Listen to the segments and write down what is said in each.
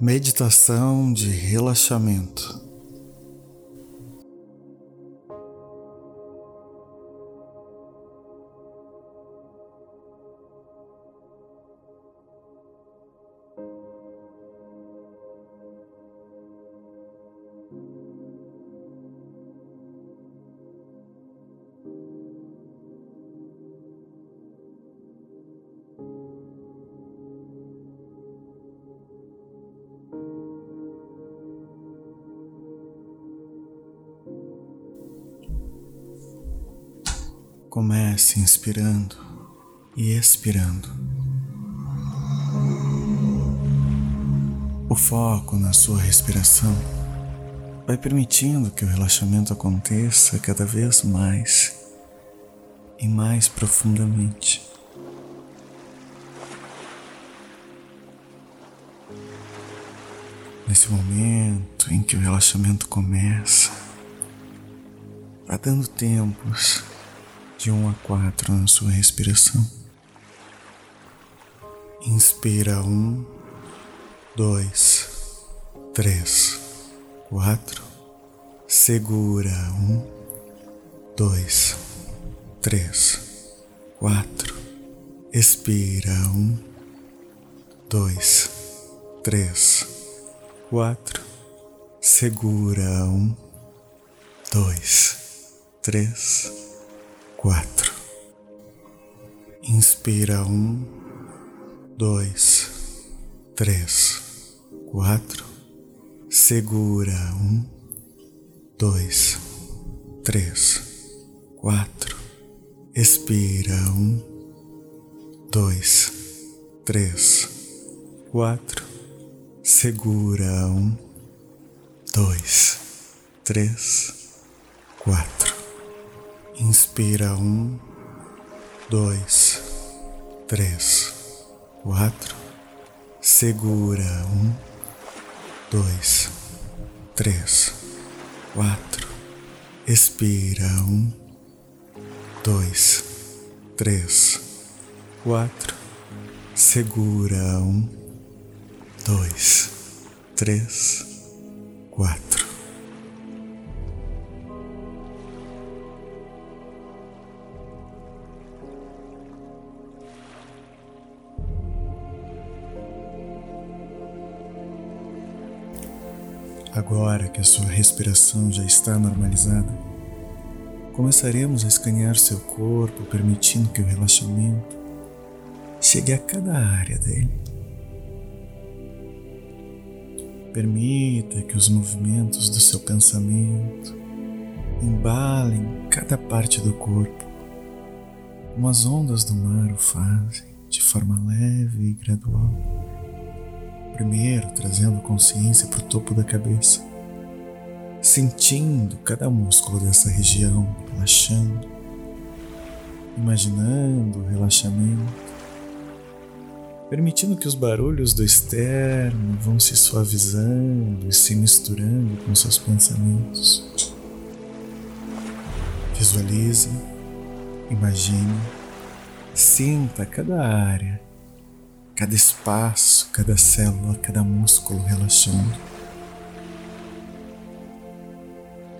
Meditação de relaxamento. Comece inspirando e expirando. O foco na sua respiração vai permitindo que o relaxamento aconteça cada vez mais e mais profundamente. Nesse momento em que o relaxamento começa, vá dando tempos de um a quatro na sua respiração. Inspira um, dois, três, quatro. Segura um, dois, três, quatro. Expira um, dois, três, quatro. Segura um, dois, três quatro. Inspira um, dois, três, quatro. Segura um, dois, três, quatro. Expira um, dois, três, quatro. Segura um, dois, três, quatro. Inspira um, dois, três, quatro. Segura um, dois, três, quatro. Expira um, dois, três, quatro. Segura um, dois, três, quatro. Agora que a sua respiração já está normalizada, começaremos a escanear seu corpo, permitindo que o relaxamento chegue a cada área dele. Permita que os movimentos do seu pensamento embalem cada parte do corpo, como as ondas do mar o fazem, de forma leve e gradual primeiro trazendo consciência para o topo da cabeça, sentindo cada músculo dessa região relaxando, imaginando o relaxamento, permitindo que os barulhos do externo vão se suavizando e se misturando com seus pensamentos. Visualize, imagine, sinta cada área cada espaço, cada célula, cada músculo relaxando.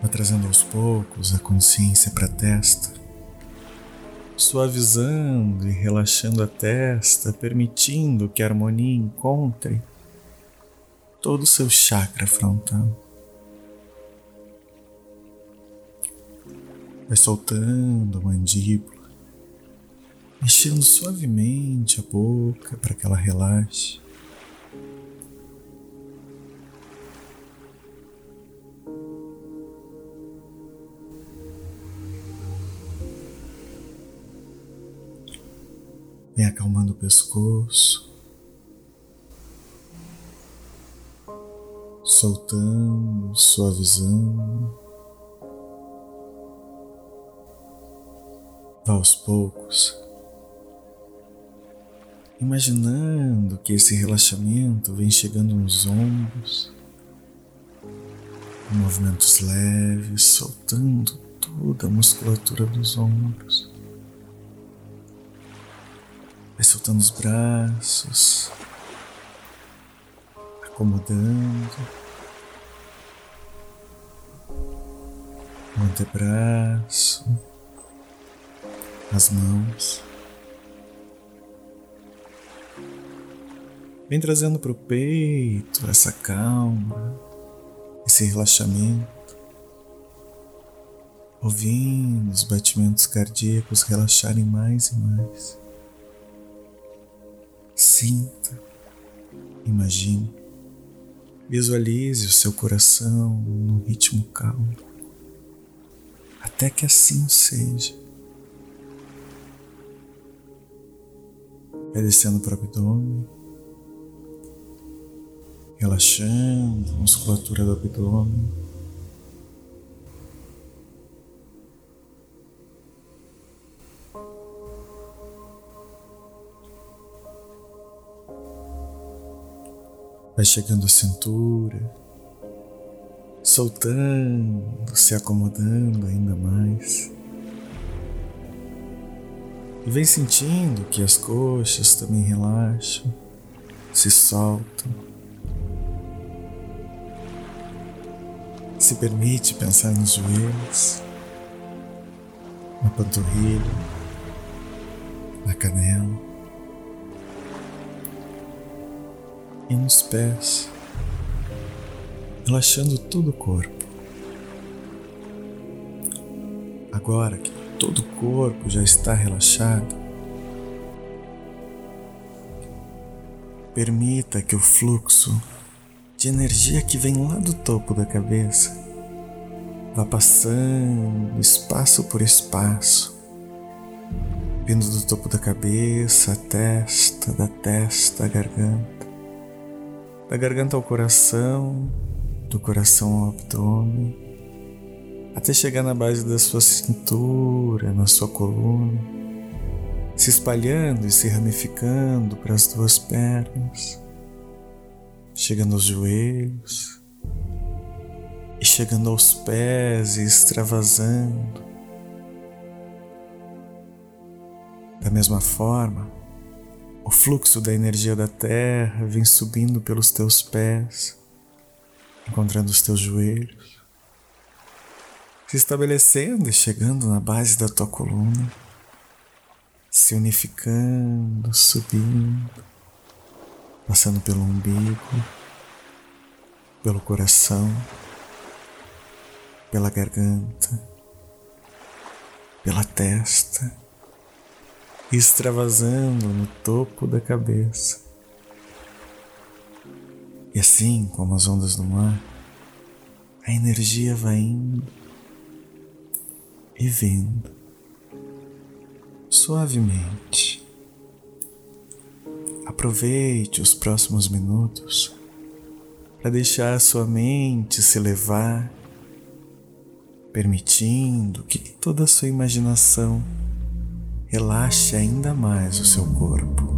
Vá trazendo aos poucos a consciência para a testa, suavizando e relaxando a testa, permitindo que a harmonia encontre todo o seu chakra frontal. Vai soltando a mandíbula mexendo suavemente a boca para que ela relaxe. Vem acalmando o pescoço, soltando, suavizando. Vá aos poucos imaginando que esse relaxamento vem chegando nos ombros, movimentos leves, soltando toda a musculatura dos ombros. Vai soltando os braços, acomodando o antebraço, as mãos. Vem trazendo para o peito essa calma, esse relaxamento, ouvindo os batimentos cardíacos relaxarem mais e mais. Sinta, imagine, visualize o seu coração num ritmo calmo, até que assim seja. Vai descendo para o abdômen relaxando a musculatura do abdômen. Vai chegando a cintura, soltando, se acomodando ainda mais. E vem sentindo que as coxas também relaxam, se soltam. Se permite pensar nos joelhos, na panturrilha, na canela e nos pés, relaxando todo o corpo. Agora que todo o corpo já está relaxado, permita que o fluxo de energia que vem lá do topo da cabeça. Vá passando espaço por espaço, vindo do topo da cabeça à testa, da testa à garganta, da garganta ao coração, do coração ao abdômen, até chegar na base da sua cintura, na sua coluna, se espalhando e se ramificando para as duas pernas chegando aos joelhos e chegando aos pés e extravasando. Da mesma forma, o fluxo da energia da terra vem subindo pelos teus pés, encontrando os teus joelhos, se estabelecendo e chegando na base da tua coluna, se unificando, subindo passando pelo umbigo, pelo coração, pela garganta, pela testa, extravasando no topo da cabeça. E assim como as ondas do mar, a energia vai indo e vindo suavemente Aproveite os próximos minutos para deixar sua mente se levar, permitindo que toda a sua imaginação relaxe ainda mais o seu corpo.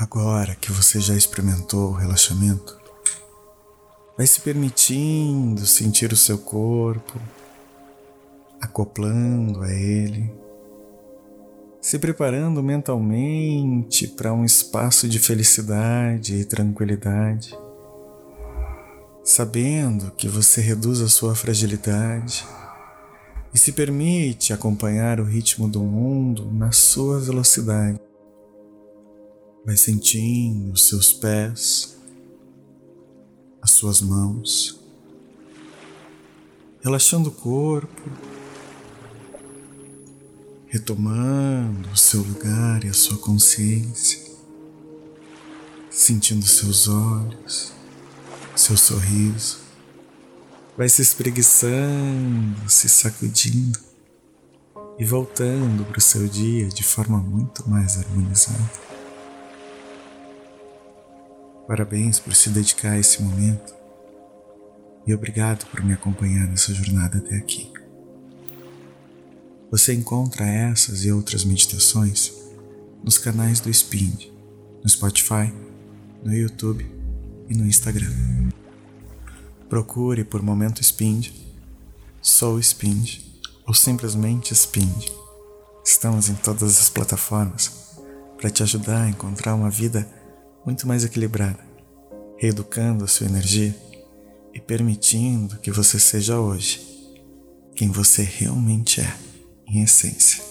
Agora que você já experimentou o relaxamento, vai se permitindo sentir o seu corpo, acoplando a ele, se preparando mentalmente para um espaço de felicidade e tranquilidade, sabendo que você reduz a sua fragilidade e se permite acompanhar o ritmo do mundo na sua velocidade. Vai sentindo os seus pés, as suas mãos, relaxando o corpo, retomando o seu lugar e a sua consciência, sentindo seus olhos, seu sorriso, vai se espreguiçando, se sacudindo e voltando para o seu dia de forma muito mais harmonizada. Parabéns por se dedicar a esse momento e obrigado por me acompanhar nessa jornada até aqui. Você encontra essas e outras meditações nos canais do Spind, no Spotify, no YouTube e no Instagram. Procure por Momento Spind, Sou Spind ou simplesmente Spind. Estamos em todas as plataformas para te ajudar a encontrar uma vida muito mais equilibrada, reeducando a sua energia e permitindo que você seja hoje quem você realmente é, em essência.